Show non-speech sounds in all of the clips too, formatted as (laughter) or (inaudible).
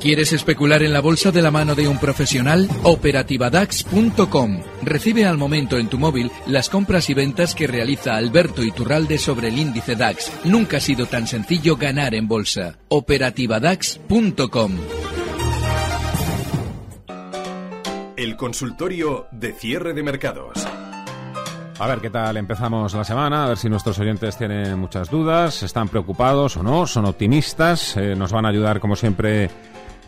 ¿Quieres especular en la bolsa de la mano de un profesional? Operativadax.com. Recibe al momento en tu móvil las compras y ventas que realiza Alberto Iturralde sobre el índice DAX. Nunca ha sido tan sencillo ganar en bolsa. Operativadax.com. El consultorio de cierre de mercados. A ver qué tal empezamos la semana, a ver si nuestros oyentes tienen muchas dudas, están preocupados o no, son optimistas, eh, nos van a ayudar como siempre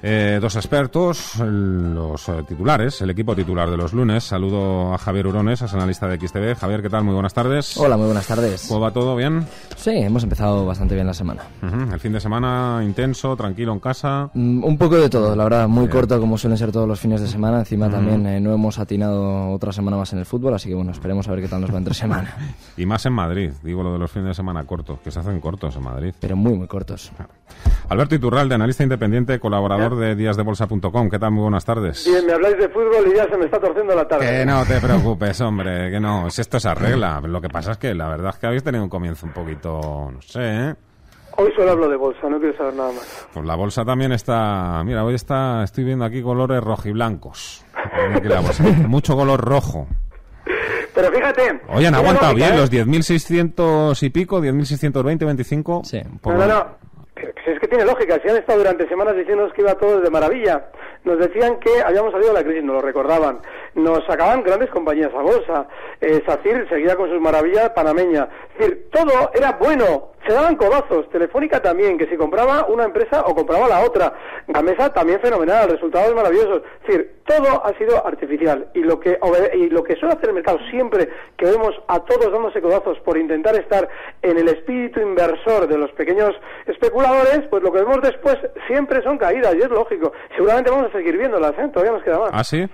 eh, dos expertos, los eh, titulares, el equipo titular de los lunes. Saludo a Javier Urones, es analista de XTV. Javier, ¿qué tal? Muy buenas tardes. Hola, muy buenas tardes. ¿Cómo va todo bien? Sí, hemos empezado bastante bien la semana. El fin de semana intenso, tranquilo en casa. Mm, un poco de todo, la verdad, muy corto como suelen ser todos los fines de semana. Encima también eh, no hemos atinado otra semana más en el fútbol, así que bueno, esperemos a ver qué tal nos va entre semana. (laughs) y más en Madrid, digo lo de los fines de semana cortos, que se hacen cortos en Madrid. Pero muy, muy cortos. Alberto Iturralde, analista independiente, colaborador de Días de Bolsa ¿Qué tal? Muy buenas tardes. Bien, me habláis de fútbol y ya se me está torciendo la tarde. Que no te preocupes, hombre, que no. Si esto se arregla. Lo que pasa es que la verdad es que habéis tenido un comienzo un poquito, no sé, ¿eh? Hoy solo hablo de bolsa, no quiero saber nada más. Pues la bolsa también está... Mira, hoy está... Estoy viendo aquí colores rojiblancos. (laughs) Mucho color rojo. Pero fíjate... Oye, han aguantado bien ¿eh? los 10.600 y pico, 10.620, 25. Sí. No, no, no. Es que tiene lógica, si han estado durante semanas diciéndonos que iba todo de maravilla. Nos decían que habíamos salido de la crisis, nos lo recordaban. Nos sacaban grandes compañías a bolsa. Eh, SACIR seguía con sus maravillas panameñas. Es decir, todo era bueno se daban codazos. Telefónica también, que si compraba una empresa o compraba la otra. Gamesa también fenomenal, resultados maravillosos. Es decir, todo ha sido artificial. Y lo que, y lo que suele hacer el mercado siempre que vemos a todos dándose codazos por intentar estar en el espíritu inversor de los pequeños especuladores, pues lo que vemos después siempre son caídas, y es lógico. Seguramente vamos a seguir viéndolas, ¿eh? Todavía nos queda más. ¿Ah, sí?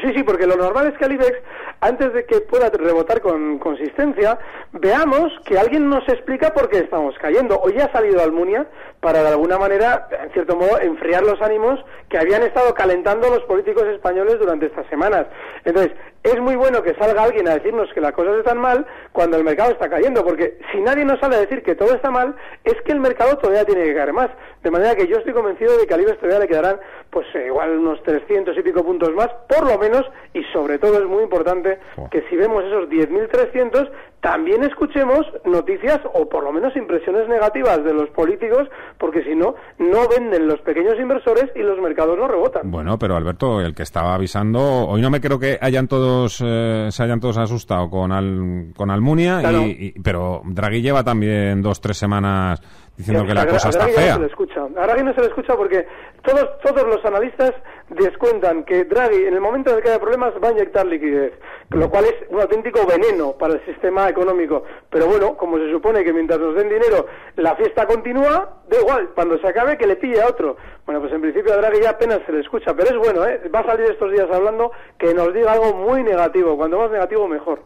Sí, sí, porque lo normal es que al IBEX, antes de que pueda rebotar con consistencia, veamos que alguien nos explica por qué estamos cayendo. Hoy ha salido Almunia para, de alguna manera, en cierto modo, enfriar los ánimos que habían estado calentando los políticos españoles durante estas semanas. Entonces, es muy bueno que salga alguien a decirnos que las cosas están mal cuando el mercado está cayendo, porque si nadie nos sale a decir que todo está mal, es que el mercado todavía tiene que caer más. De manera que yo estoy convencido de que al IBEX todavía le quedarán, pues, eh, igual unos 300 y pico puntos más, por lo menos, y sobre todo es muy importante que si vemos esos 10.300, también escuchemos noticias o por lo menos impresiones negativas de los políticos, porque si no, no venden los pequeños inversores y los mercados no rebotan. Bueno, pero Alberto, el que estaba avisando, hoy no me creo que hayan todos eh, se hayan todos asustado con Al, con Almunia, y, pero Draghi lleva también dos tres semanas diciendo que la cosa está fea. No se le escucha. A Draghi no se le escucha porque todos todos los analistas descuentan que Draghi en el momento en el que haya problemas va a inyectar liquidez, lo cual es un auténtico veneno para el sistema económico. Pero bueno, como se supone que mientras nos den dinero la fiesta continúa, da igual, cuando se acabe que le pille a otro. Bueno, pues en principio a Draghi ya apenas se le escucha, pero es bueno, ¿eh? va a salir estos días hablando que nos diga algo muy negativo, cuanto más negativo mejor.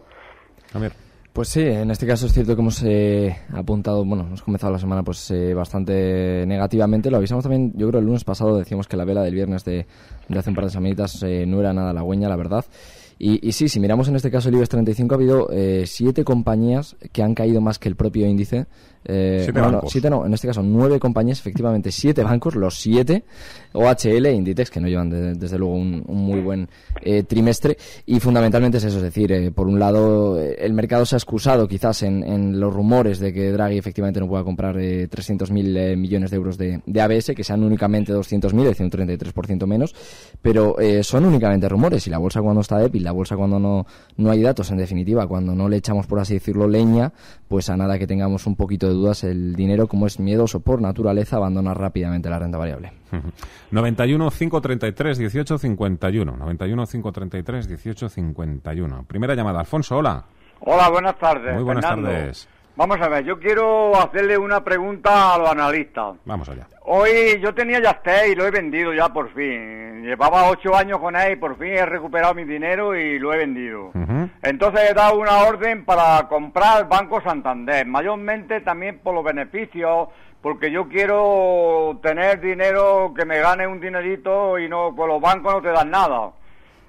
Pues sí, en este caso es cierto que hemos eh, apuntado, bueno, hemos comenzado la semana pues eh, bastante negativamente. Lo avisamos también, yo creo el lunes pasado decíamos que la vela del viernes de, hace un par de semanitas eh, no era nada halagüeña, la verdad. Y, y, sí, si miramos en este caso el IBEX 35, ha habido siete compañías que han caído más que el propio índice. Eh, siete, siete no, en este caso nueve compañías, efectivamente siete bancos, los siete, OHL e Inditex, que no llevan desde luego un, muy buen eh, trimestre, y fundamentalmente es eso, es decir, eh, por un lado el mercado se ha excusado quizás en, los rumores de que Draghi efectivamente no pueda comprar 300.000 millones de euros de, ABS, que sean únicamente 200.000, es decir, un 33% menos, pero son únicamente rumores, y la bolsa cuando está débil, la bolsa cuando no, no hay datos, en definitiva, cuando no le echamos, por así decirlo, leña, pues a nada que tengamos un poquito de dudas, el dinero, como es miedoso por naturaleza, abandona rápidamente la renta variable. 91 533 18 51. 91 533 18 51. Primera llamada. Alfonso, hola. Hola, buenas tardes. Muy buenas tardes. Vamos a ver, yo quiero hacerle una pregunta a los analistas. Vamos allá. Hoy yo tenía Yastel y lo he vendido ya por fin. Llevaba ocho años con él y por fin he recuperado mi dinero y lo he vendido. Entonces he dado una orden para comprar Banco Santander, mayormente también por los beneficios, porque yo quiero tener dinero que me gane un dinerito y no, con los bancos no te dan nada.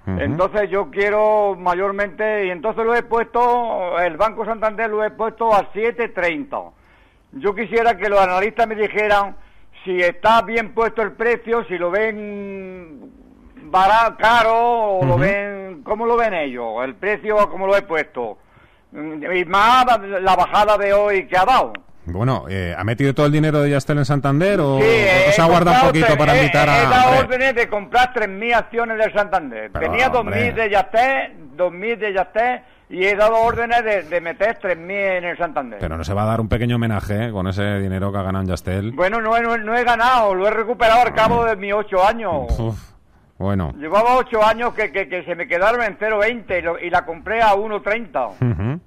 Entonces yo quiero mayormente, y entonces lo he puesto, el Banco Santander lo he puesto a 7.30. Yo quisiera que los analistas me dijeran si está bien puesto el precio, si lo ven barato, caro, o lo ven, ¿cómo lo ven ellos? El precio, ¿cómo lo he puesto? Y más la bajada de hoy que ha dado. Bueno, eh, ¿ha metido todo el dinero de Yastel en Santander o, Sí, he o se ha guardado un poquito para he- invitar he, a... dado hombre, órdenes de comprar 3.000 acciones del Santander. Pero, Tenía 2.000 hombre. de Yastel, 2.000 de Yastel y he dado órdenes de, de meter 3.000 en el Santander. Pero no se va a dar un pequeño homenaje eh, con ese dinero que ha ganado en Yastel. Bueno, no, he- no, he- no he ganado, lo he recuperado al cabo de mis 8 años. Uf, bueno. Llevaba 8 años que, que, que se me quedaron en 0.20 y, lo- y la compré a 1.30. Ujú.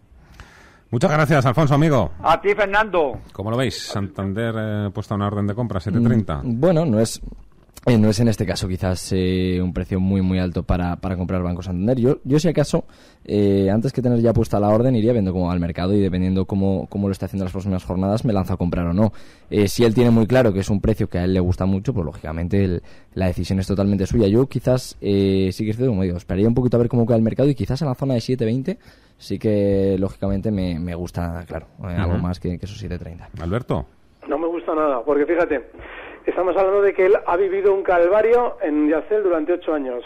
Muchas gracias, Alfonso, amigo. A ti, Fernando. ¿Cómo lo veis? Santander eh, puesta una orden de compra, 7.30. Bueno, no es, eh, no es en este caso quizás eh, un precio muy muy alto para, para comprar Banco Santander. Yo, yo si acaso, eh, antes que tener ya puesta la orden, iría viendo cómo va el mercado y dependiendo cómo, cómo lo está haciendo las próximas jornadas, me lanzo a comprar o no. Eh, si él tiene muy claro que es un precio que a él le gusta mucho, pues lógicamente el- la decisión es totalmente suya. Yo quizás, eh, sí que estoy como digo, esperaría un poquito a ver cómo queda el mercado y quizás en la zona de 7.20 sí que lógicamente me, me gusta, claro, eh, algo más que, que esos 7.30. Alberto. No me gusta nada, porque fíjate, estamos hablando de que él ha vivido un calvario en Yacel durante ocho años.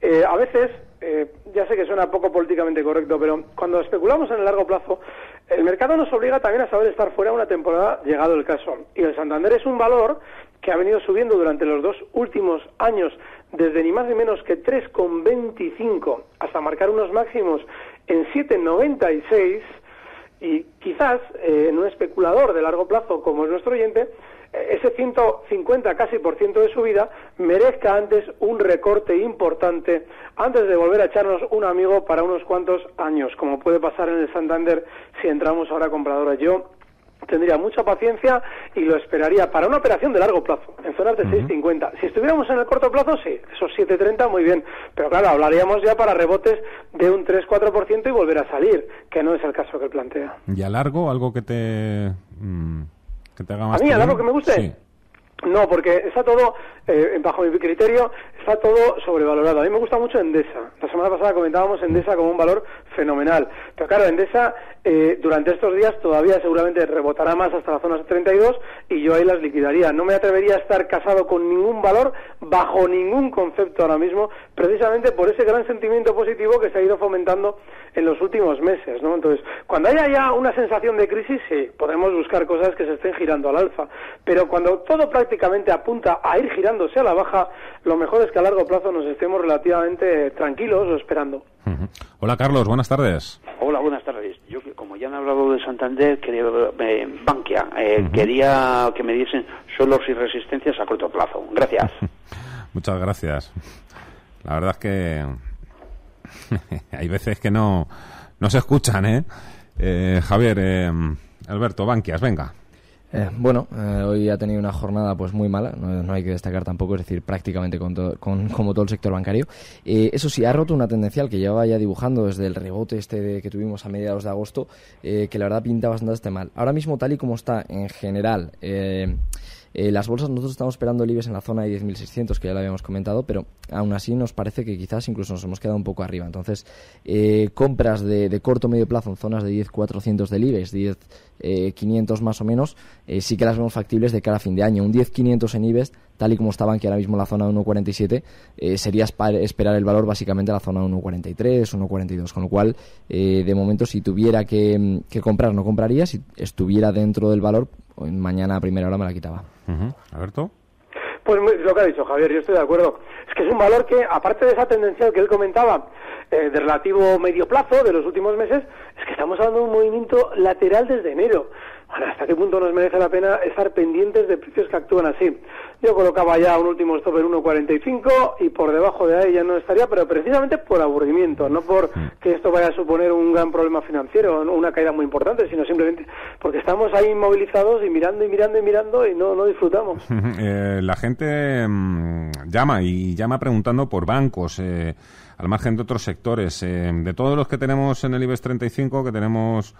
Eh, a veces, eh, ya sé que suena poco políticamente correcto, pero cuando especulamos en el largo plazo, el mercado nos obliga también a saber estar fuera una temporada llegado el caso. Y el Santander es un valor que ha venido subiendo durante los dos últimos años, desde ni más ni menos que 3,25 hasta marcar unos máximos en 7,96 y quizás eh, en un especulador de largo plazo como es nuestro oyente, ese 150 casi por ciento de subida merezca antes un recorte importante antes de volver a echarnos un amigo para unos cuantos años, como puede pasar en el Santander si entramos ahora compradores. Yo tendría mucha paciencia y lo esperaría para una operación de largo plazo, en zonas de 6.50. Si estuviéramos en el corto plazo, sí, esos 7.30 muy bien, pero claro, hablaríamos ya para rebotes de un 3-4% y volver a salir, que no es el caso que plantea. ¿Y a largo algo que te, mm, que te haga ¿A mí, a largo que me guste? Sí. No, porque está todo, eh, bajo mi criterio, está todo sobrevalorado. A mí me gusta mucho Endesa. La semana pasada comentábamos Endesa como un valor fenomenal. Pero claro, Endesa eh, durante estos días todavía seguramente rebotará más hasta la zona 32 y yo ahí las liquidaría. No me atrevería a estar casado con ningún valor bajo ningún concepto ahora mismo, precisamente por ese gran sentimiento positivo que se ha ido fomentando en los últimos meses, ¿no? Entonces, cuando haya ya una sensación de crisis, sí, podemos buscar cosas que se estén girando al alza, pero cuando todo prácticamente apunta a ir girándose a la baja, lo mejor es que a largo plazo nos estemos relativamente tranquilos o esperando. Hola, Carlos, buenas tardes. Hola, buenas tardes. Yo, como ya han hablado de Santander, quería, eh, Bankia, eh, quería que me diesen solos y resistencias a corto plazo. Gracias. (laughs) Muchas gracias. La verdad es que (laughs) hay veces que no, no se escuchan, ¿eh? Eh, Javier, eh, Alberto, Banquias, venga. Eh, bueno, eh, hoy ha tenido una jornada pues muy mala, no, no hay que destacar tampoco, es decir, prácticamente con to- con- como todo el sector bancario. Eh, eso sí, ha roto una tendencial que llevaba ya dibujando desde el rebote este de- que tuvimos a mediados de agosto, eh, que la verdad pinta bastante mal. Ahora mismo, tal y como está en general, eh, eh, las bolsas nosotros estamos esperando el IBEX en la zona de 10.600, que ya lo habíamos comentado, pero aún así nos parece que quizás incluso nos hemos quedado un poco arriba. Entonces, eh, compras de, de corto medio plazo en zonas de 10.400 del IBEX, 10.500 más o menos, eh, sí que las vemos factibles de cara a fin de año. Un 10.500 en IBEX, tal y como estaban, que ahora mismo la zona de 1.47, eh, sería esperar el valor básicamente a la zona de 1.43, 1.42, con lo cual, eh, de momento, si tuviera que, que comprar, no compraría, si estuviera dentro del valor, pues mañana a primera hora me la quitaba. Ujú. Alberto. Pues lo que ha dicho Javier, yo estoy de acuerdo. Es que es un valor que, aparte de esa tendencia que él comentaba, eh, de relativo medio plazo de los últimos meses, es que estamos hablando de un movimiento lateral desde enero. ¿Hasta qué punto nos merece la pena estar pendientes de precios que actúan así? Yo colocaba ya un último stop en 1.45 y por debajo de ahí ya no estaría, pero precisamente por aburrimiento, no por que esto vaya a suponer un gran problema financiero, no una caída muy importante, sino simplemente porque estamos ahí inmovilizados y mirando y mirando y mirando y no, no disfrutamos. (laughs) Eh, la gente mm, llama y llama preguntando por bancos, eh, al margen de otros sectores. eh, de todos los que tenemos en el IBEX 35, que tenemos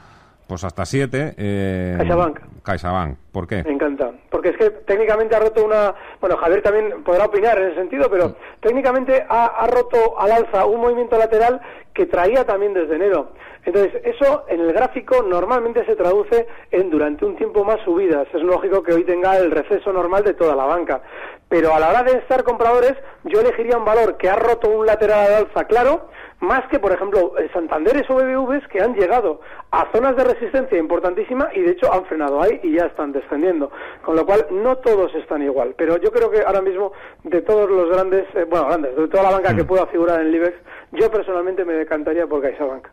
pues hasta siete. Eh, CaixaBank. CaixaBank. ¿Por qué? Me encanta. Porque es que técnicamente ha roto una. Bueno, Javier también podrá opinar en ese sentido, pero técnicamente ha, ha roto al alza un movimiento lateral que traía también desde enero. Entonces, eso en el gráfico normalmente se traduce en durante un tiempo más subidas. Es lógico que hoy tenga el receso normal de toda la banca. Pero a la hora de estar compradores, yo elegiría un valor que ha roto un lateral de alza claro, más que, por ejemplo, Santanderes o BBVs que han llegado a zonas de resistencia importantísima y de hecho han frenado ahí y ya están descendiendo. Con lo cual, no todos están igual. Pero yo creo que ahora mismo, de todos los grandes, eh, bueno, grandes, de toda la banca que pueda figurar en el IBEX, yo personalmente me decantaría por CaixaBank.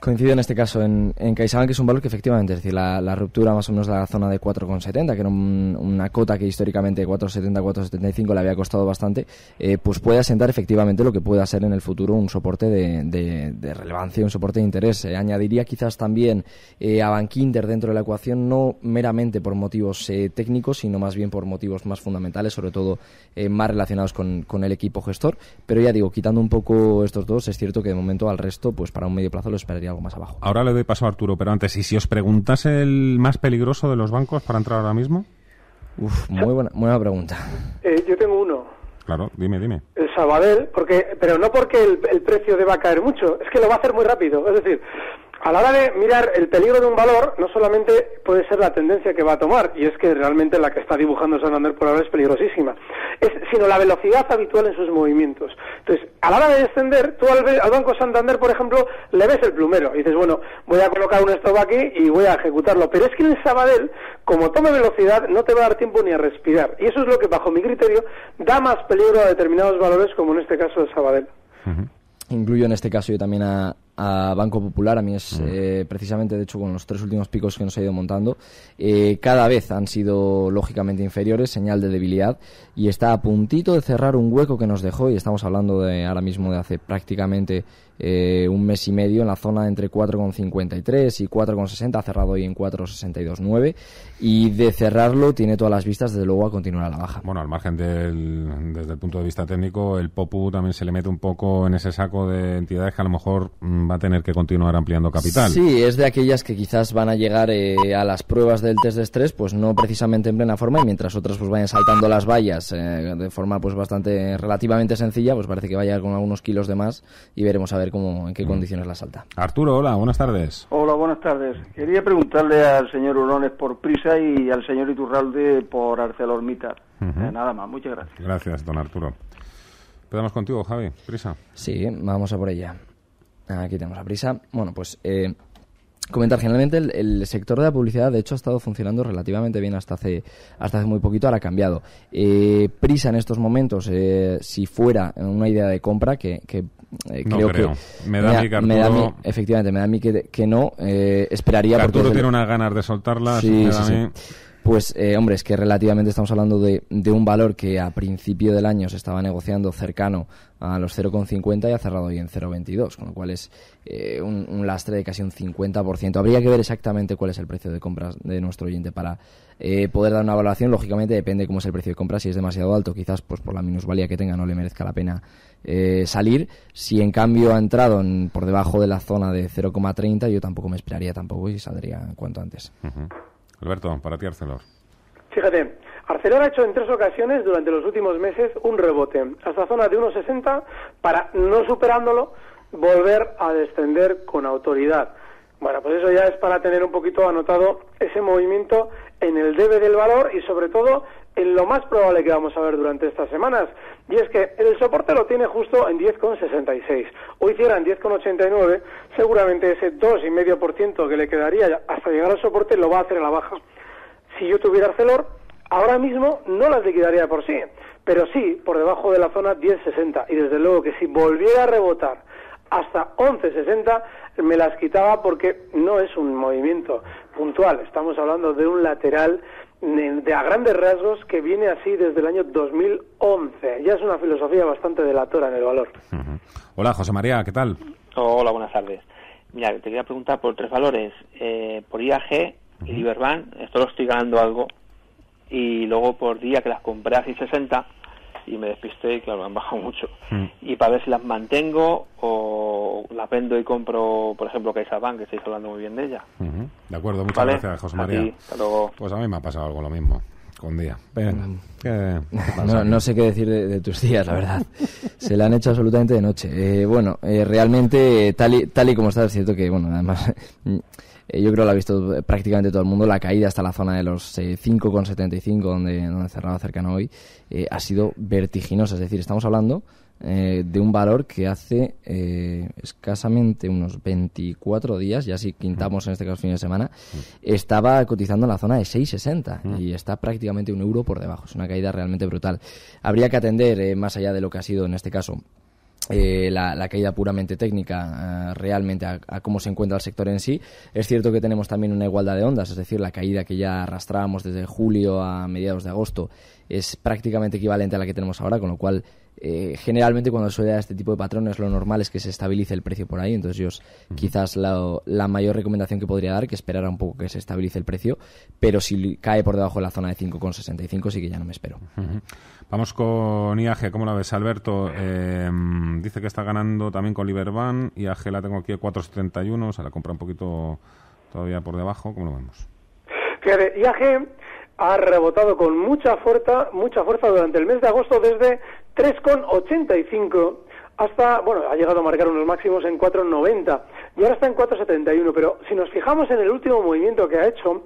Coincido en este caso en, en que es un valor que efectivamente, es decir, la, ruptura más o menos de la zona de 4,70, que era una cota que históricamente 4,70, 4,75 le había costado bastante, eh, pues puede asentar efectivamente lo que pueda ser en el futuro un soporte de, relevancia, un soporte de interés. Eh, añadiría quizás también eh, a Bankinter dentro de la ecuación, no meramente por motivos técnicos, sino más bien por motivos más fundamentales, sobre todo más relacionados con, con el equipo gestor. Pero ya digo, quitando un poco estos dos, es cierto que de momento al resto, pues para un medio plazo lo esperaría algo más abajo. Ahora le doy paso a Arturo, pero antes, ¿y si os preguntase el más peligroso de los bancos para entrar ahora mismo? Uf, muy buena, buena pregunta. Eh, yo tengo uno. Claro, dime, dime. El Sabadell, porque, pero no porque el, el precio deba caer mucho, es que lo va a hacer muy rápido. Es decir, a la hora de mirar el peligro de un valor, no solamente puede ser la tendencia que va a tomar, y es que realmente la que está dibujando Santander por ahora es peligrosísima, es, sino la velocidad habitual en sus movimientos. Entonces, a la hora de descender, tú al, al, Banco Santander, por ejemplo, le ves el plumero y dices, bueno, voy a colocar un stop aquí y voy a ejecutarlo. Pero es que en el Sabadell, como toma velocidad, no te va a dar tiempo ni a respirar. Y eso es lo que, bajo mi criterio, da más peligro a determinados valores, como en este caso el Sabadell. Incluyo en este caso yo también a, a Banco Popular, a mí es mm. eh, precisamente, de hecho, con los tres últimos picos que nos ha ido montando, eh, cada vez han sido lógicamente inferiores, señal de debilidad, y está a puntito de cerrar un hueco que nos dejó, y estamos hablando de ahora mismo de hace prácticamente eh, un mes y medio en la zona entre 4,53 y 4,60, ha cerrado hoy en 4,62,9 y de cerrarlo tiene todas las vistas desde luego a continuar a la baja. Bueno, al margen del, desde el punto de vista técnico, el POPU también se le mete un poco en ese saco de entidades que a lo mejor mm, va a tener que continuar ampliando capital. Sí, es de aquellas que quizás van a llegar eh, a las pruebas del test de estrés, pues no precisamente en plena forma y mientras otras pues vayan saltando las vallas eh, de forma pues bastante relativamente sencilla, pues parece que vaya con algunos kilos de más y veremos a ver cómo, en qué mm. condiciones la salta. Arturo, hola, buenas tardes. Hola, buenas tardes. Quería preguntarle al señor Urones por Prisa y al señor Iturralde por ArcelorMittal. Eh, nada más, muchas gracias. Gracias, don Arturo. Empezamos contigo, Javi. Prisa. Sí, vamos a por ella. Aquí tenemos a Prisa. Bueno, pues eh, comentar generalmente el, sector de la publicidad de hecho ha estado funcionando relativamente bien hasta hace hasta hace muy poquito ahora ha cambiado eh, prisa en estos momentos eh, si fuera una idea de compra que, que eh, creo, que me da, me, me da efectivamente me da a mí que, que no esperaría que Arturo tiene unas ganas de soltarla sí, sí, sí. Pues, eh, hombre, es que relativamente estamos hablando de, un valor que a principio del año se estaba negociando cercano a los 0,50 y ha cerrado hoy en 0,22, con lo cual es eh, un, lastre de casi un 50%. Habría que ver exactamente cuál es el precio de compras de nuestro oyente para eh, poder dar una valoración. Lógicamente depende cómo es el precio de compra. Si es demasiado alto, quizás pues por la minusvalía que tenga no le merezca la pena salir. Si en cambio ha entrado por debajo de la zona de 0,30, yo tampoco me esperaría tampoco y saldría cuanto antes. Alberto, para ti Arcelor. Fíjate, Arcelor ha hecho en tres ocasiones durante los últimos meses un rebote hasta zona de 1,60 para, no superándolo, volver a descender con autoridad. Bueno, pues eso ya es para tener un poquito anotado ese movimiento en el debe del valor y sobre todo en lo más probable que vamos a ver durante estas semanas. Y es que el soporte lo tiene justo en 10,66. Hoy cierra en 10,89. Seguramente ese 2,5% que le quedaría hasta llegar al soporte lo va a hacer a la baja. Si yo tuviera Arcelor, ahora mismo no las liquidaría por sí, pero sí por debajo de la zona 10,60. Y desde luego que si volviera a rebotar hasta 11,60 me las quitaba porque no es un movimiento puntual. Estamos hablando de un lateral de a grandes rasgos que viene así desde el año 2011. Ya es una filosofía bastante delatora en el valor. Hola, José María, ¿qué tal? Hola, buenas tardes. Mira, te quería preguntar por tres valores. Eh, por IAG y Liberbank, esto lo estoy ganando algo. Y luego por día que las compré a 660 y me despisté y claro, han bajado mucho. Mm. Y para ver si las mantengo o las vendo y compro, por ejemplo, CaixaBank, que estáis hablando muy bien de ella. De acuerdo, muchas gracias, José María. Pues a mí me ha pasado algo lo mismo. Con día. Mm. (laughs) no, sé qué decir de, tus días, la verdad. (laughs) Se le han hecho absolutamente de noche. Eh, bueno, eh, realmente, tal y, tal y como está, es cierto que, bueno, además, eh, yo creo que lo ha visto prácticamente todo el mundo, la caída hasta la zona de los 5,75, donde, donde cerraba cercano hoy, ha sido vertiginosa. Es decir, estamos hablando eh, de un valor que hace eh, escasamente unos 24 días, ya si quintamos en este caso fin de semana, estaba cotizando en la zona de 6,60 y está prácticamente un euro por debajo. Es una caída realmente brutal. Habría que atender, eh, más allá de lo que ha sido en este caso, la, caída puramente técnica realmente a, cómo se encuentra el sector en sí. Es cierto que tenemos también una igualdad de ondas, es decir, la caída que ya arrastrábamos desde julio a mediados de agosto es prácticamente equivalente a la que tenemos ahora, con lo cual eh, generalmente cuando da este tipo de patrones lo normal es que se estabilice el precio por ahí, entonces yo quizás la, mayor recomendación que podría dar que esperara un poco que se estabilice el precio, pero si cae por debajo de la zona de 5,65 sí que ya no me espero. Vamos con IAG, ¿cómo la ves Alberto? Eh, dice que está ganando también con Liberbank, IAG la tengo aquí a 4,71, se la compra un poquito todavía por debajo, ¿cómo lo vemos? IAG ha rebotado con mucha fuerza, mucha fuerza durante el mes de agosto desde 3,85 hasta, bueno, ha llegado a marcar unos máximos en 4,90 y ahora está en 4,71, pero si nos fijamos en el último movimiento que ha hecho,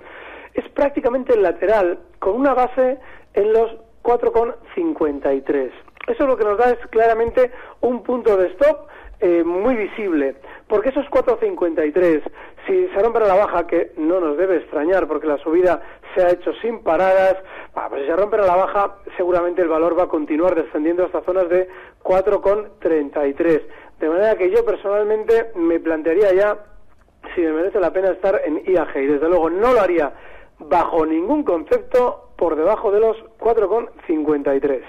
es prácticamente lateral con una base en los 4,53. Eso lo que nos da es claramente un punto de stop eh, muy visible, porque esos 4,53, si se rompe la baja, que no nos debe extrañar porque la subida se ha hecho sin paradas, pues si se rompe la baja, seguramente el valor va a continuar descendiendo hasta zonas de 4,33. De manera que yo personalmente me plantearía ya si me merece la pena estar en IAG y desde luego no lo haría bajo ningún concepto por debajo de los 4,53.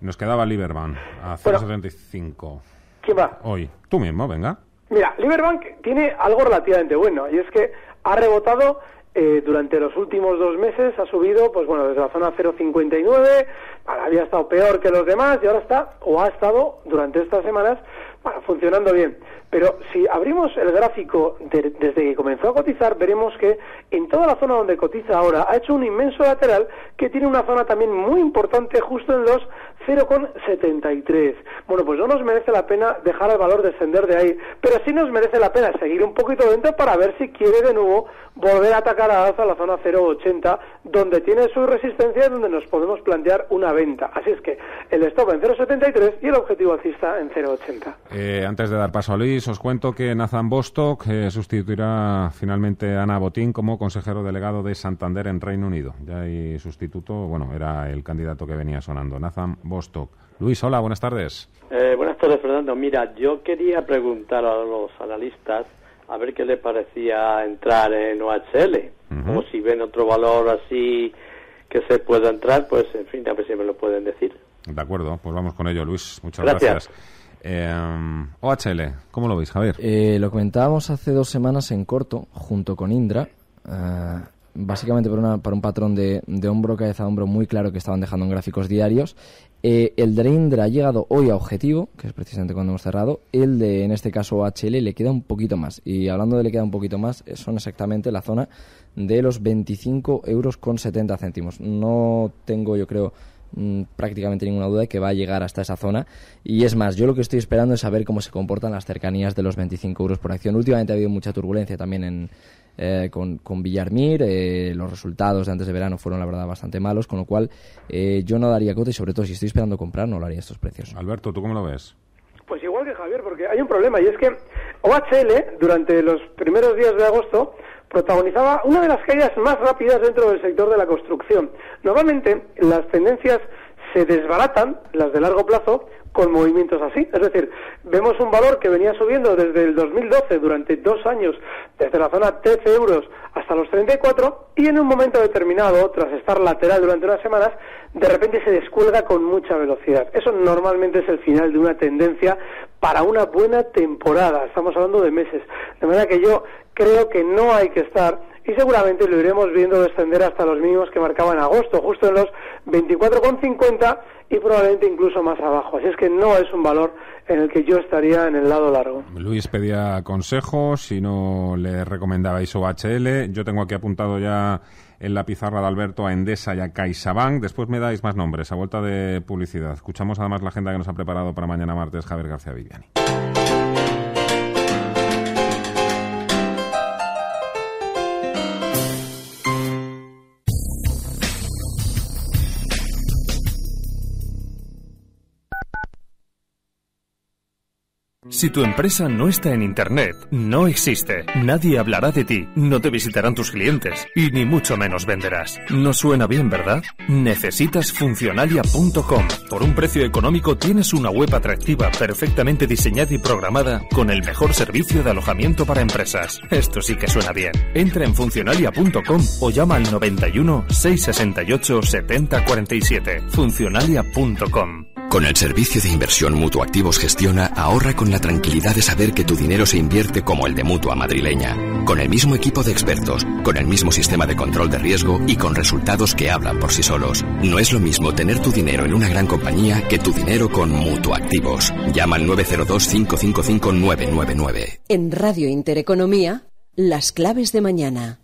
Nos quedaba Liberman a 0,75. ¿Quién va? Hoy. Tú mismo, venga. Mira, Liberbank tiene algo relativamente bueno y es que ha rebotado eh, durante los últimos dos meses, ha subido, pues bueno, desde la zona 0,59, había estado peor que los demás y ahora está, o ha estado durante estas semanas, funcionando bien. Pero si abrimos el gráfico desde que comenzó a cotizar, veremos que en toda la zona donde cotiza ahora ha hecho un inmenso lateral que tiene una zona también muy importante justo en los 0,73. Bueno, pues no nos merece la pena dejar el valor descender de ahí, pero sí nos merece la pena seguir un poquito dentro para ver si quiere de nuevo volver a atacar a alza la zona 0,80, donde tiene su resistencia y donde nos podemos plantear una venta. Así es que el stop en 0,73 y el objetivo alcista en 0,80. Eh, antes de dar paso a Luis, os cuento que Nathan Bostock eh, sustituirá finalmente a Ana Botín como consejero delegado de Santander en Reino Unido. Ya hay sustituto, bueno, era el candidato que venía sonando, Nathan Bostock. Luis, hola, buenas tardes. Eh, buenas tardes, Fernando. Mira, yo quería preguntar a los analistas a ver qué le parecía entrar en OHL, o si ven otro valor así que se pueda entrar, pues en fin, a ver si me lo pueden decir. De acuerdo, pues vamos con ello, Luis. Muchas gracias. Eh, OHL, ¿cómo lo veis, Javier? Eh, lo comentábamos hace dos semanas en corto, junto con Indra. Eh, básicamente por, una, un patrón de, hombro, cabeza hombro muy claro que estaban dejando en gráficos diarios. Eh, el de ha llegado hoy a objetivo, que es precisamente cuando hemos cerrado. El de, en este caso, OHL le queda un poquito más. Y hablando de le queda un poquito más, son exactamente la zona de los 25 euros con 70 céntimos. No tengo, yo creo, mm, prácticamente ninguna duda de que va a llegar hasta esa zona. Y es más, yo lo que estoy esperando es saber cómo se comportan las cercanías de los 25 euros por acción. Últimamente ha habido mucha turbulencia también en, eh, con, con Villarmir. Eh, los resultados de antes de verano fueron, la verdad, bastante malos, con lo cual eh, yo no daría cote y, sobre todo, si estoy esperando comprar, no lo haría estos precios. Alberto, ¿tú cómo lo ves? Pues igual que Javier, porque hay un problema y es que OHL, durante los primeros días de agosto, protagonizaba una de las caídas más rápidas dentro del sector de la construcción. Normalmente las tendencias se desbaratan, las de largo plazo, con movimientos así. Es decir, vemos un valor que venía subiendo desde el 2012 durante dos años, desde la zona 13 euros hasta los 34, y en un momento determinado, tras estar lateral durante unas semanas, de repente se descuelga con mucha velocidad. Eso normalmente es el final de una tendencia para una buena temporada. Estamos hablando de meses. De manera que yo creo que no hay que estar y seguramente lo iremos viendo descender hasta los mínimos que marcaba en agosto, justo en los 24,50 y probablemente incluso más abajo. Así es que no es un valor en el que yo estaría en el lado largo. Luis pedía consejos, si no le recomendabais OHL. Yo tengo aquí apuntado ya en la pizarra de Alberto a Endesa y a CaixaBank. Después me dais más nombres a vuelta de publicidad. Escuchamos además la agenda que nos ha preparado para mañana martes Javier García Viviani. Si tu empresa no está en Internet, no existe. Nadie hablará de ti, no te visitarán tus clientes y ni mucho menos venderás. No suena bien, ¿verdad? Necesitas funcionalia.com. Por un precio económico tienes una web atractiva, perfectamente diseñada y programada con el mejor servicio de alojamiento para empresas. Esto sí que suena bien. Entra en funcionalia.com o llama al 91 668 7047. Funcionalia.com. Con el servicio de inversión Mutua Activos Gestiona, ahorra con la tranquilidad de saber que tu dinero se invierte como el de Mutua Madrileña. Con el mismo equipo de expertos, con el mismo sistema de control de riesgo y con resultados que hablan por sí solos. No es lo mismo tener tu dinero en una gran compañía que tu dinero con Mutua Activos. Llama al 902-555-999. En Radio Intereconomía, las claves de mañana.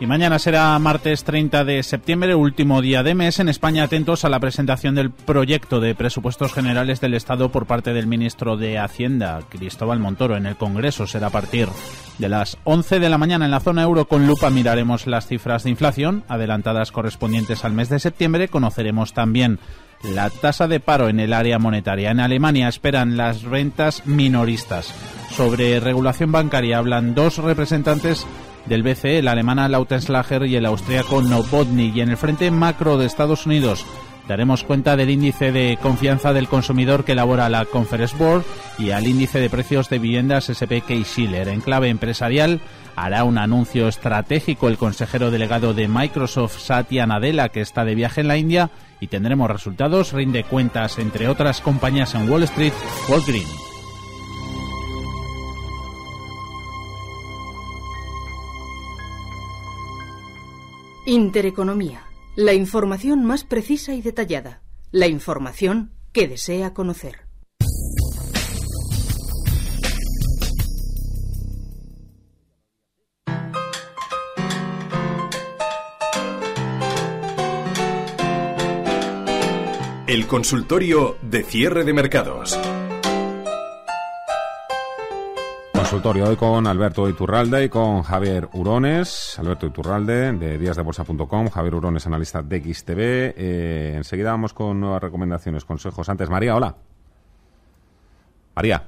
Y mañana será martes 30 de septiembre, último día de mes. En España, atentos a la presentación del proyecto de presupuestos generales del Estado por parte del ministro de Hacienda, Cristóbal Montoro, en el Congreso. Será a partir de las 11 de la mañana en la zona euro. Con lupa miraremos las cifras de inflación adelantadas correspondientes al mes de septiembre. Conoceremos también la tasa de paro en el área monetaria. En Alemania esperan las rentas minoristas. Sobre regulación bancaria hablan dos representantes del BCE, el alemana Lautenschlager y el austríaco Novotny. Y en el frente macro de Estados Unidos daremos cuenta del índice de confianza del consumidor que elabora la Conference Board y al índice de precios de viviendas SP Schiller. En clave empresarial hará un anuncio estratégico el consejero delegado de Microsoft Satya Nadella que está de viaje en la India y tendremos resultados, rinde cuentas entre otras compañías en Wall Street, Walgreen. Intereconomía. La información más precisa y detallada. La información que desea conocer. El consultorio de cierre de mercados. Consultorio hoy con Alberto Iturralde y con Javier Urones. Alberto Iturralde de díasdebolsa.com, Javier Urones, analista de XTV. Eh, enseguida vamos con nuevas recomendaciones, consejos. Antes, María, hola. María.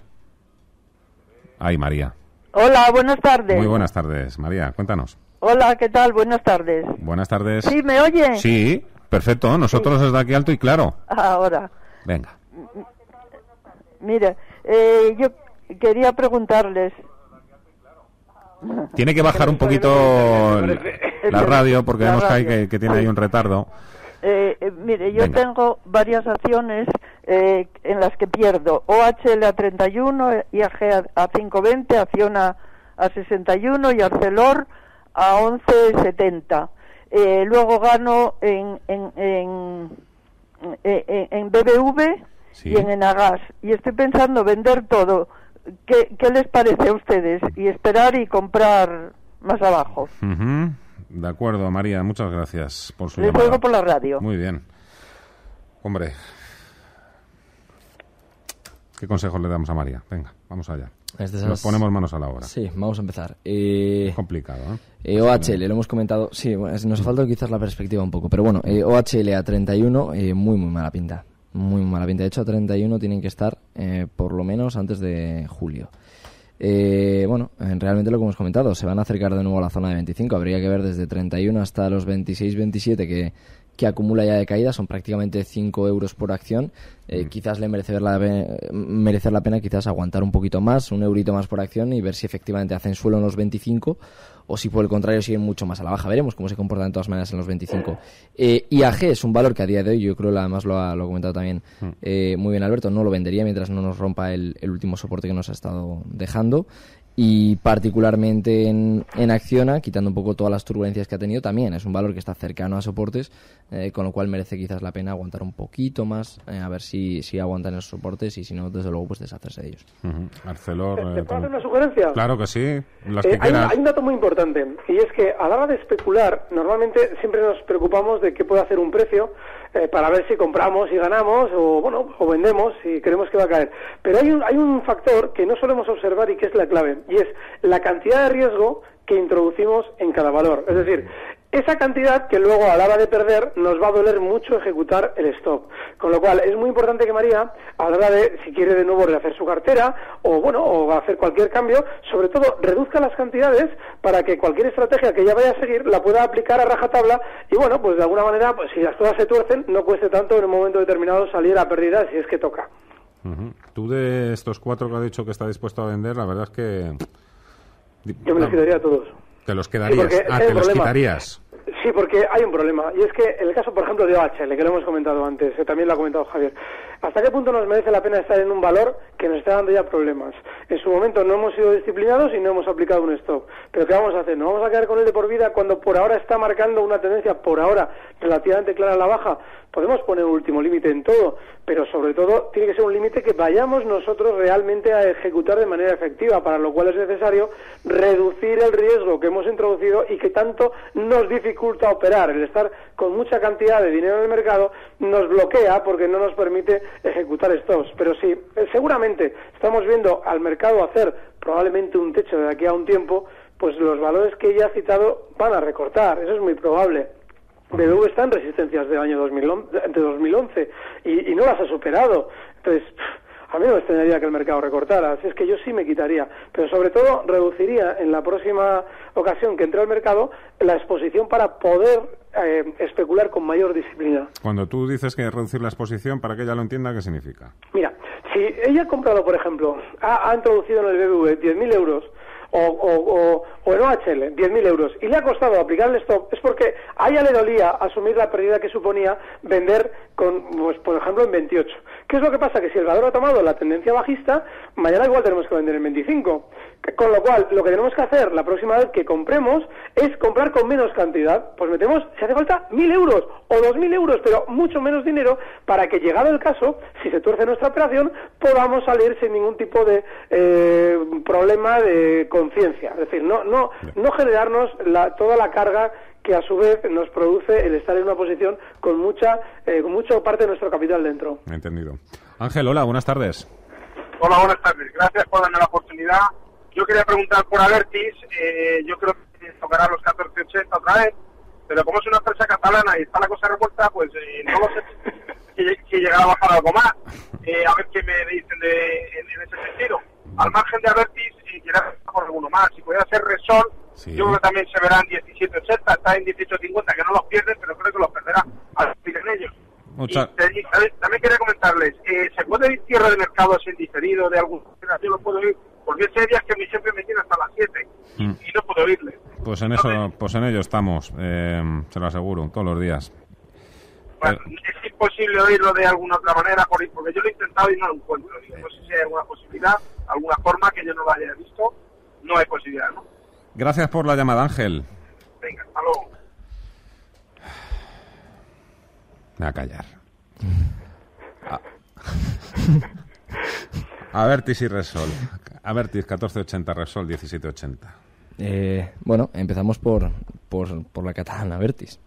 Ay, María. Hola, buenas tardes. Muy buenas tardes, María. Cuéntanos. Hola, ¿qué tal? Buenas tardes. Buenas tardes. ¿Sí, me oye? Sí, perfecto. Nosotros desde aquí alto y claro. Ahora. Venga. Mire, eh, yo quería preguntarles. Tiene que bajar un poquito la radio porque vemos que, hay, que, que tiene ahí un retardo. Eh, eh, mire, yo tengo varias acciones eh, en las que pierdo. OHL a 31, IAG a, a 520, Acciona a 61 y Arcelor a 1170. Eh, luego gano en, en, en, en, en BBV Sí. y en Enagas. Y estoy pensando vender todo. ¿Qué, ¿Qué les parece a ustedes? Y esperar y comprar más abajo. Ujú. De acuerdo, María. Muchas gracias por su Les llamada. por la radio. Muy bien. Hombre. ¿Qué consejos le damos a María? Venga, vamos allá. Es Nos ponemos manos a la obra. Sí, vamos a empezar. Eh, complicado, ¿eh? eh, OHL, lo hemos comentado. Sí, bueno, es- nos ha faltado quizás la perspectiva un poco. Pero bueno, eh, OHL a 31, eh, muy, muy mala pinta. Muy mala pinta. De hecho, a 31 tienen que estar eh, por lo menos antes de julio. Eh, bueno, eh, realmente lo que hemos comentado, se van a acercar de nuevo a la zona de 25. Habría que ver desde 31 hasta los 26-27 que, que acumula ya de caída. Son prácticamente 5 euros por acción. Eh, Quizás le merece la, merecer la pena quizás aguantar un poquito más, un eurito más por acción y ver si efectivamente hacen suelo en los 25 o si por el contrario siguen mucho más a la baja. Veremos cómo se comportan de todas maneras en los 25. Eh, IAG es un valor que a día de hoy, yo creo, además lo ha, lo ha comentado también eh, muy bien Alberto, no lo vendería mientras no nos rompa el, el último soporte que nos ha estado dejando. Y particularmente en, en Acciona, quitando un poco todas las turbulencias que ha tenido, también es un valor que está cercano a soportes, eh, con lo cual merece quizás la pena aguantar un poquito más, eh, a ver si, si aguantan esos soportes y si no, desde luego, pues deshacerse de ellos. Arcelor. ¿Te, te puedo hacer una sugerencia? Claro que sí, las Eh, que hay, quieras. hay un dato muy importante y es que a la hora de especular normalmente siempre nos preocupamos de qué puede hacer un precio eh, para ver si compramos y ganamos o bueno o vendemos si creemos que va a caer. Pero hay un, hay un factor que no solemos observar y que es la clave y es la cantidad de riesgo que introducimos en cada valor. Es decir, esa cantidad que luego a la hora de perder nos va a doler mucho ejecutar el stop. Con lo cual es muy importante que María, a la hora de, si quiere de nuevo rehacer su cartera o bueno, o hacer cualquier cambio, sobre todo reduzca las cantidades para que cualquier estrategia que ella vaya a seguir la pueda aplicar a rajatabla y bueno, pues de alguna manera, pues si las cosas se tuercen, no cueste tanto en un momento determinado salir a pérdida si es que toca. Ujú. Tú de estos cuatro que ha dicho que está dispuesto a vender, la verdad es que... Yo me los quitaría a todos. Te los Sí, quedarías. porque ah, te los quitarías. Sí, porque hay un problema. Y es que el caso, por ejemplo, de OHL, que lo hemos comentado antes, que también lo ha comentado Javier, ¿hasta qué punto nos merece la pena estar en un valor que nos está dando ya problemas? En su momento no hemos sido disciplinados y no hemos aplicado un stop. Pero ¿qué vamos a hacer? ¿Nos vamos a quedar con él de por vida cuando por ahora está marcando una tendencia, por ahora, relativamente clara a la baja? Podemos poner un último límite en todo, pero sobre todo tiene que ser un límite que vayamos nosotros realmente a ejecutar de manera efectiva, para lo cual es necesario reducir el riesgo que hemos introducido y que tanto nos dificulta operar. El estar con mucha cantidad de dinero en el mercado nos bloquea porque no nos permite ejecutar stops. Pero sí, seguramente estamos viendo al mercado hacer probablemente un techo de aquí a un tiempo, pues los valores que ella ha citado van a recortar, eso es muy probable. BBV está en resistencias del año 2011, de 2011 y, y no las ha superado. Entonces, a mí no me extrañaría que el mercado recortara, así es que yo sí me quitaría, pero sobre todo reduciría en la próxima ocasión que entre al mercado la exposición para poder eh, especular con mayor disciplina. Cuando tú dices que reducir la exposición, para que ella lo entienda, ¿qué significa? Mira, si ella ha comprado, por ejemplo, ha, ha introducido en el BBV 10.000 euros o, o, o, en OHL 10.000 euros y le ha costado aplicar el stop, es porque a ella le dolía asumir la pérdida que suponía vender, con, pues, por ejemplo, en 28. ¿Qué es lo que pasa? Que si el valor ha tomado la tendencia bajista, mañana igual tenemos que vender en 25. Con lo cual, lo que tenemos que hacer la próxima vez que compremos es comprar con menos cantidad. Pues metemos, si hace falta, 1.000 euros o 2.000 euros, pero mucho menos dinero para que, llegado el caso, si se tuerce nuestra operación, podamos salir sin ningún tipo de eh, problema de conciencia. Es decir, no, no, no generarnos la, toda la carga que a su vez nos produce el estar en una posición con mucha, eh, con mucha parte de nuestro capital dentro. Entendido. Ángel, hola, buenas tardes. Hola, buenas tardes. Gracias por darme la oportunidad. Yo quería preguntar por Avertis. eh, yo creo que tocará los 14.80 otra vez, pero como es una empresa catalana y está la cosa revuelta, pues eh, no lo sé (laughs) si, si llegará a bajar algo más. Eh, a ver qué me dicen de, en, en ese sentido. Al margen de Avertis, si quieras por alguno más. Si pudiera ser Resol, yo creo que también se verán 17.80, está en 18.50, que no los pierden, pero creo que los perderá al en ellos. Mucha- Y, y, también, quería comentarles, eh, ¿se puede ir cierre de mercado sin diferido de manera? Yo no puedo ir, porque ese días que mi jefe me tiene hasta las 7 Mm. y no puedo irle. Pues en eso, pues en ello estamos, eh, se lo aseguro, todos los días. Bueno, es imposible oírlo de alguna otra manera, por- porque yo lo he intentado y no lo encuentro. Digo, no sé si hay alguna posibilidad, alguna forma que yo no lo haya visto. No hay posibilidad, ¿no? Gracias por la llamada, Ángel. Venga, hasta luego. Me voy a callar. A- (laughs) Avertis y Resol. Avertis 1480, Resol 1780. Eh, bueno, empezamos por, por, por la catalana Vertis.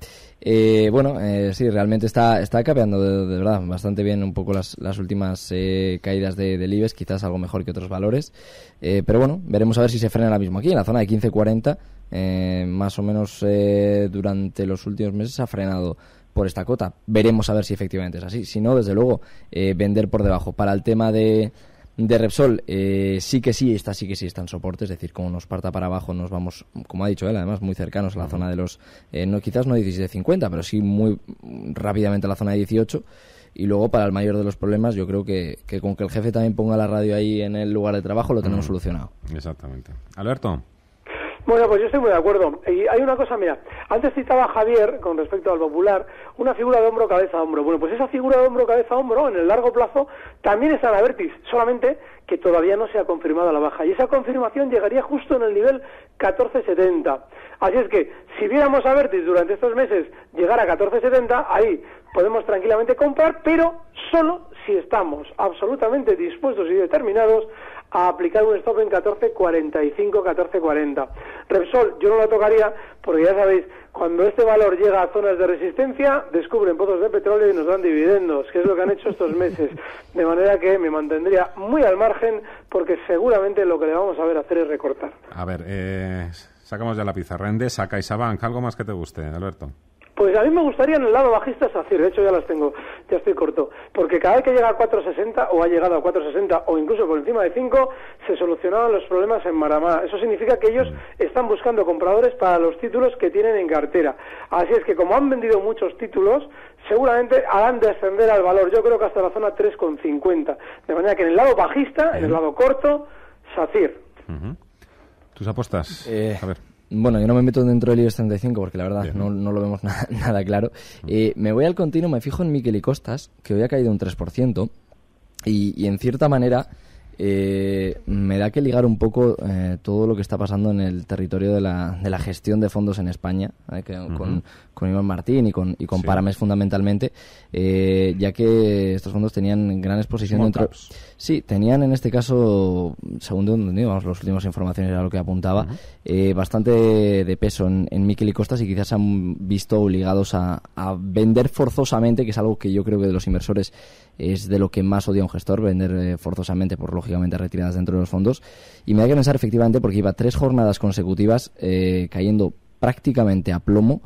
Eh, bueno, eh, sí, realmente está, está capeando de, verdad bastante bien un poco las, las últimas eh, caídas de, del IBEX, quizás algo mejor que otros valores. Eh, pero bueno, veremos a ver si se frena ahora mismo aquí, en la zona de 15.40. Eh, más o menos durante los últimos meses ha frenado por esta cota. Veremos a ver si efectivamente es así. Si no, desde luego, vender por debajo. Para el tema de, de Repsol, eh, sí que sí, está sí que sí está en soporte, es decir, como nos parta para abajo, nos vamos, como ha dicho él, además muy cercanos a la zona de los, eh, no quizás no 17.50, pero sí muy rápidamente a la zona de 18. Y luego, para el mayor de los problemas, yo creo que, que con que el jefe también ponga la radio ahí en el lugar de trabajo, lo tenemos Mm. solucionado. Exactamente. Alberto. Bueno, pues yo estoy muy de acuerdo. Y hay una cosa, mira, antes citaba Javier, con respecto al popular, una figura de hombro, cabeza, hombro. Bueno, pues esa figura de hombro, cabeza, hombro, en el largo plazo, también está en Avertis, solamente que todavía no se ha confirmado la baja. Y esa confirmación llegaría justo en el nivel 1470. Así es que, si viéramos a Avertis durante estos meses llegar a 1470, ahí podemos tranquilamente comprar, pero solo si estamos absolutamente dispuestos y determinados a aplicar un stop en 14.45, 14.40. Repsol, yo no la tocaría porque ya sabéis, cuando este valor llega a zonas de resistencia, descubren pozos de petróleo y nos dan dividendos, que es lo que han hecho estos meses. De manera que me mantendría muy al margen porque seguramente lo que le vamos a ver hacer es recortar. A ver, eh, sacamos ya la pizarra. Endesa, CaixaBank, ¿algo más que te guste, Alberto? Pues a mí me gustaría en el lado bajista SACIR, de hecho ya las tengo, ya estoy corto, porque cada vez que llega a 460 o ha llegado a 460 o incluso por encima de 5, se solucionaban los problemas en Maramá. Eso significa que ellos están buscando compradores para los títulos que tienen en cartera. Así es que como han vendido muchos títulos, seguramente harán descender al valor, yo creo que hasta la zona 3,50. De manera que en el lado bajista, en el lado corto, SACIR. ¿Tus apuestas? a ver. Bueno, yo no me meto dentro del IBEX 35 porque la verdad no, no, lo vemos (laughs) nada, claro. Eh, me voy al continuo, me fijo en Miquel y Costas, que hoy ha caído un 3%, y, y en cierta manera eh, me da que ligar un poco eh, todo lo que está pasando en el territorio de la, de la gestión de fondos en España, ¿eh? con, con, Iván Martín y con, y con Parames fundamentalmente, eh, ya que estos fondos tenían gran exposición dentro. Sí, tenían en este caso, según digamos, las últimas informaciones era lo que apuntaba, bastante de peso en, en Miquel y Costas y quizás se han visto obligados a, a vender forzosamente, que es algo que yo creo que de los inversores es de lo que más odia un gestor, vender eh, forzosamente, por lógicamente retiradas dentro de los fondos. Y me da que pensar efectivamente porque iba tres jornadas consecutivas eh, cayendo prácticamente a plomo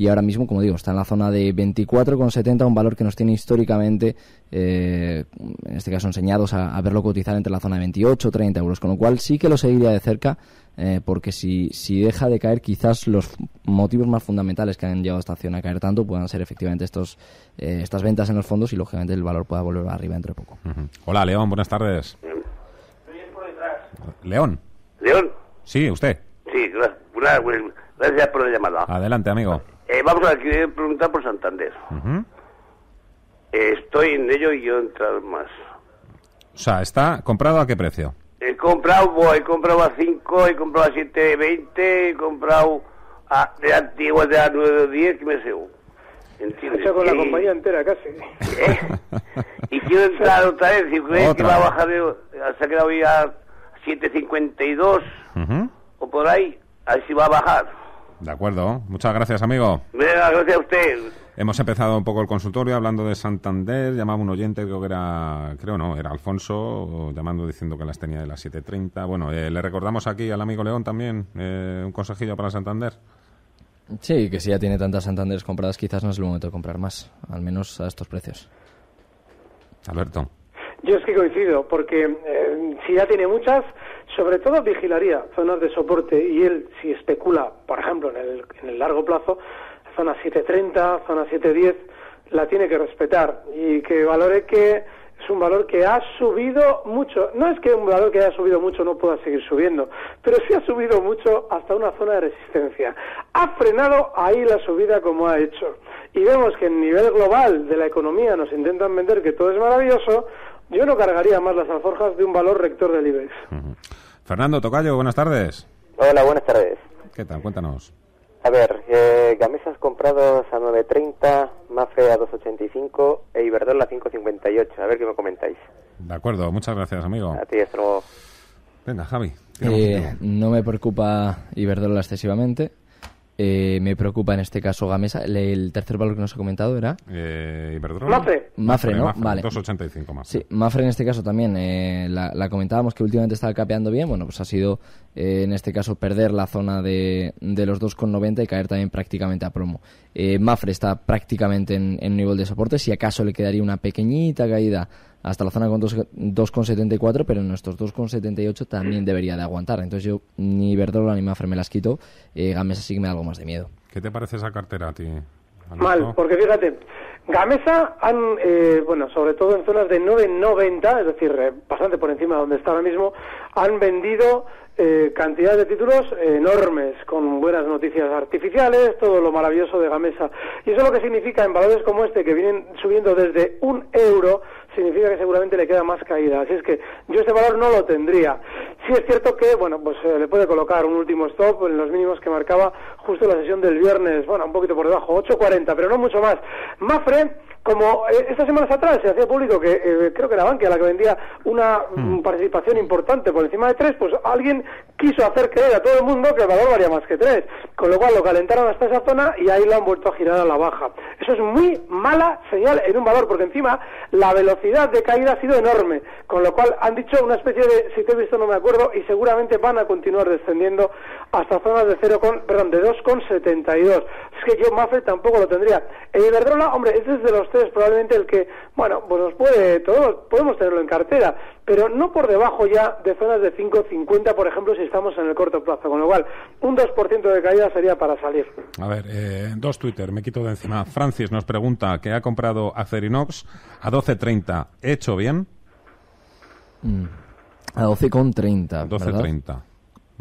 y ahora mismo, como digo, está en la zona de 24,70, un valor que nos tiene históricamente, eh, en este caso enseñados a, verlo cotizar entre la zona de 28 30 euros, con lo cual sí que lo seguiría de cerca, eh, porque si, si deja de caer, quizás los motivos más fundamentales que han llevado a esta acción a caer tanto puedan ser efectivamente estos eh, estas ventas en los fondos y lógicamente el valor pueda volver arriba dentro de poco. Hola, León, buenas tardes. León. León. Sí, usted. Sí, gracias por la llamada. Adelante, amigo. Eh, vamos a ver, preguntar por Santander. estoy en ello y yo entrar más. O sea, ¿está comprado a qué precio? He comprado, he comprado a 5, he comprado a 7.20, he comprado a, de antiguas de a 9.10, que me sé. ¿Entiendes? Hecho con la compañía entera casi. ¿Eh? y quiero entrar otra vez, si crees que va a bajar, de, se ha quedado ya a 7.52 o por ahí, a ver si va a bajar. De acuerdo. Muchas gracias, amigo. gracias a usted. Hemos empezado un poco el consultorio hablando de Santander. Llamaba un oyente, creo que era, creo no, era Alfonso, llamando diciendo que las tenía de las 7.30. Bueno, eh, le recordamos aquí al amigo León también eh, un consejillo para Santander. Sí, que si ya tiene tantas Santanderes compradas, quizás no es el momento de comprar más, al menos a estos precios. Alberto. Yo es que coincido, porque eh, si ya tiene muchas, sobre todo vigilaría zonas de soporte y él, si especula, por ejemplo, en el, en el largo plazo, zona 730, zona 710, la tiene que respetar y que valore que es un valor que ha subido mucho. No es que un valor que haya subido mucho no pueda seguir subiendo, pero sí ha subido mucho hasta una zona de resistencia. Ha frenado ahí la subida como ha hecho. Y vemos que en nivel global de la economía nos intentan vender que todo es maravilloso, yo no cargaría más las alforjas de un valor rector del IBEX. Fernando Tocayo, buenas tardes. Hola, buenas tardes. ¿Qué tal? Cuéntanos. A ver, eh, Gamesas comprados a 9.30, Mafre a 2.85 e Iberdrola a 5.58. A ver qué me comentáis. De acuerdo, muchas gracias, amigo. A ti, hasta luego. Venga, Javi. Eh, no me preocupa Iberdrola excesivamente. Eh, me preocupa en este caso Gamesa. El, tercer valor que nos ha comentado era. Eh, Mafre. Mafre, ¿no? vale. 2,85 más. Sí, Mafre en este caso también. Eh, la, comentábamos que últimamente estaba capeando bien. Bueno, pues ha sido eh, en este caso perder la zona de, de los 2,90 y caer también prácticamente a promo. Mafre está prácticamente en, en nivel de soporte. Si acaso le quedaría una pequeñita caída hasta la zona con 2,74, pero en nuestros 2,78 también debería de aguantar. Entonces yo ni Verdrola ni Mafre me las quito, eh, Gamesa sí que me da algo más de miedo. ¿Qué te parece esa cartera a ti? Mal, porque fíjate, Gamesa han, eh, bueno, sobre todo en zonas de 9,90, es decir, eh, bastante por encima de donde está ahora mismo, han vendido eh, cantidades de títulos enormes, con buenas noticias artificiales, todo lo maravilloso de Gamesa. Y eso lo que significa en valores como este, que vienen subiendo desde un euro, significa que seguramente le queda más caída. Así es que yo este valor no lo tendría. Sí es cierto que, bueno, pues eh, le puede colocar un último stop en los mínimos que marcaba justo la sesión del viernes, bueno, un poquito por debajo, 8.40, pero no mucho más. Mafre como eh, estas semanas atrás se hacía público que eh, creo que era Bankia la que vendía una mm, participación importante por encima de tres, pues alguien quiso hacer creer a todo el mundo que el valor valía más que tres, con lo cual lo calentaron hasta esa zona y ahí lo han vuelto a girar a la baja. Eso es muy mala señal en un valor, porque encima la velocidad de caída ha sido enorme, con lo cual han dicho una especie de, si te he visto no me acuerdo, y seguramente van a continuar descendiendo hasta zonas de 0 con, perdón, de 2,72. Es que yo Mafre tampoco lo tendría. El Iberdrola, hombre, es de los tres probablemente el que, bueno, pues nos puede, todos podemos tenerlo en cartera, pero no por debajo ya de zonas de 5,50, por ejemplo, si estamos en el corto plazo, con lo cual un 2% de caída sería para salir. A ver, eh, dos Twitter, me quito de encima. Francis nos pregunta que ha comprado Acerinox a 12.30. ¿Hecho bien? Mm. A 12,30. 12,30.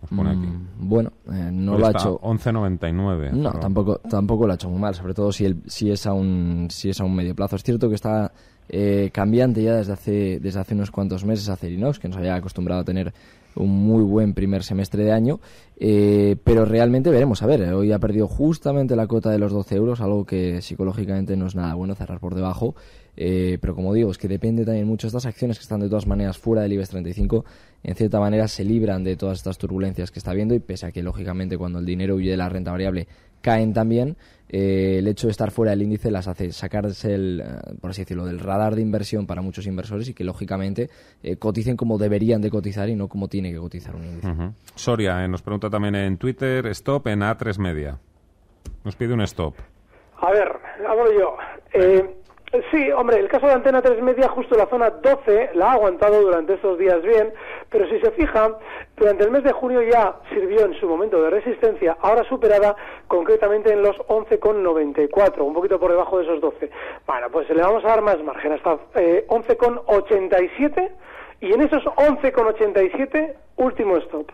Mm, bueno, eh, no lo ha hecho. 11.99. No, tampoco, tampoco lo ha hecho muy mal, sobre todo si, el, si, es a un, si es a un medio plazo. Es cierto que está eh, cambiante ya desde hace, desde hace unos cuantos meses a Cerinox, que nos había acostumbrado a tener un muy buen primer semestre de año, eh, pero realmente veremos. A ver, hoy ha perdido justamente la cota de los 12 euros, algo que psicológicamente no es nada bueno cerrar por debajo. Eh, pero como digo, es que depende también mucho de estas acciones que están de todas maneras fuera del IBEX 35, en cierta manera se libran de todas estas turbulencias que está viendo y pese a que lógicamente cuando el dinero huye de la renta variable caen también, eh, el hecho de estar fuera del índice las hace sacarse el, eh, por así decirlo, del radar de inversión para muchos inversores y que lógicamente coticen como deberían de cotizar y no como tiene que cotizar un índice. Soria nos pregunta también en Twitter, stop en A3 media. Nos pide un stop. A ver, hablo yo. Sí, hombre, el caso de Antena 3 Media, justo la zona 12, la ha aguantado durante estos días bien, pero si se fija, durante el mes de junio ya sirvió en su momento de resistencia, ahora superada concretamente en los 11,94, un poquito por debajo de esos 12. Bueno, pues le vamos a dar más margen, hasta eh, 11,87 y en esos 11,87, último stop.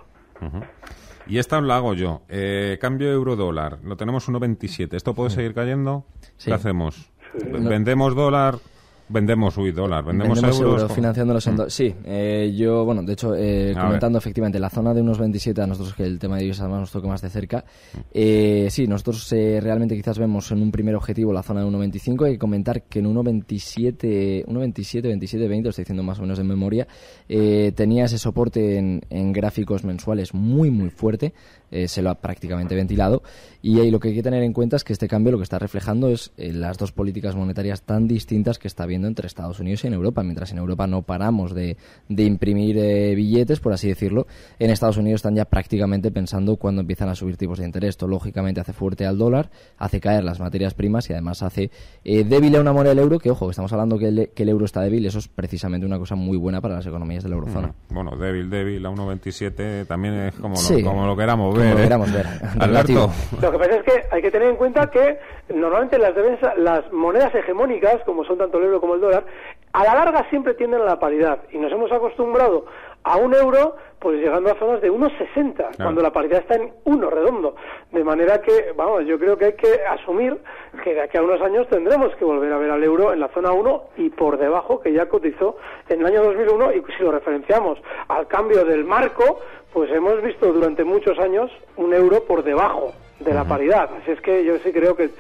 Y esta lo hago yo. Eh, cambio euro-dólar. Lo tenemos 1,27. ¿Esto puede seguir cayendo? ¿Qué hacemos? Vendemos dólar, vendemos, uy, dólar, vendemos, euros. financiando los mm. Sí, eh, yo, bueno, de hecho, eh, comentando efectivamente la zona de unos 27, a nosotros que el tema de divisas nos toca más de cerca, mm. eh, sí, nosotros realmente quizás vemos en un primer objetivo la zona de 1.25, hay que comentar que en 1.27, 1.27, 27, 20, lo estoy diciendo más o menos de memoria, tenía ese soporte en, en, gráficos mensuales muy, muy fuerte, se lo ha prácticamente ventilado, y ahí lo que hay que tener en cuenta es que este cambio lo que está reflejando es las dos políticas monetarias tan distintas que está viendo entre Estados Unidos y en Europa. Mientras en Europa no paramos de, imprimir eh, billetes, por así decirlo, en Estados Unidos están ya prácticamente pensando cuando empiezan a subir tipos de interés. Esto lógicamente hace fuerte al dólar, hace caer las materias primas y además hace eh, débil a una moneda del euro, que ojo, estamos hablando que el, que el euro está débil, eso es precisamente una cosa muy buena para las economías de la eurozona. Bueno, débil, débil, a 1,27 también es como lo, como lo queramos ver. Lo ¿eh? queramos ver. (laughs) Lo que pasa es que hay que tener en cuenta que normalmente las, las monedas hegemónicas, como son tanto el euro como el dólar, a la larga siempre tienden a la paridad y nos hemos acostumbrado a un euro, pues llegando a zonas de 1,60, cuando la paridad está en uno redondo. De manera que, vamos, yo creo que hay que asumir que de aquí a unos años tendremos que volver a ver al euro en la zona 1 y por debajo, que ya cotizó en el año 2001, y si lo referenciamos al cambio del marco, pues hemos visto durante muchos años un euro por debajo de la paridad. Así es que yo sí creo que,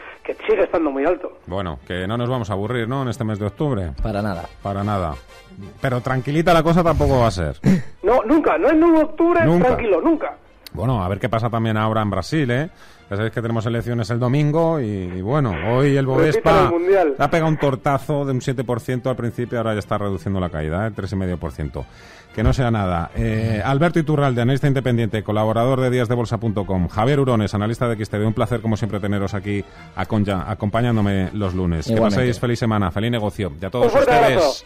sigue estando muy alto. Bueno, que no nos vamos a aburrir, ¿no? En este mes de octubre. Para nada. Para nada. Pero tranquilita la cosa tampoco va a ser. No, nunca. No es 9 de octubre, tranquilo, nunca. Bueno, a ver qué pasa también ahora en Brasil, ¿eh? Ya sabéis que tenemos elecciones el domingo y, bueno, hoy el Bovespa ha pegado un tortazo de un 7% al principio, ahora ya está reduciendo la caída, ¿eh? 3,5%. Que no sea nada. Eh, Alberto Iturralde, analista independiente, colaborador de díasdebolsa.com. Javier Urones, analista de XTV. Un placer, como siempre, teneros aquí acompañándome los lunes. Que paséis feliz semana, feliz negocio. Y a todos ustedes.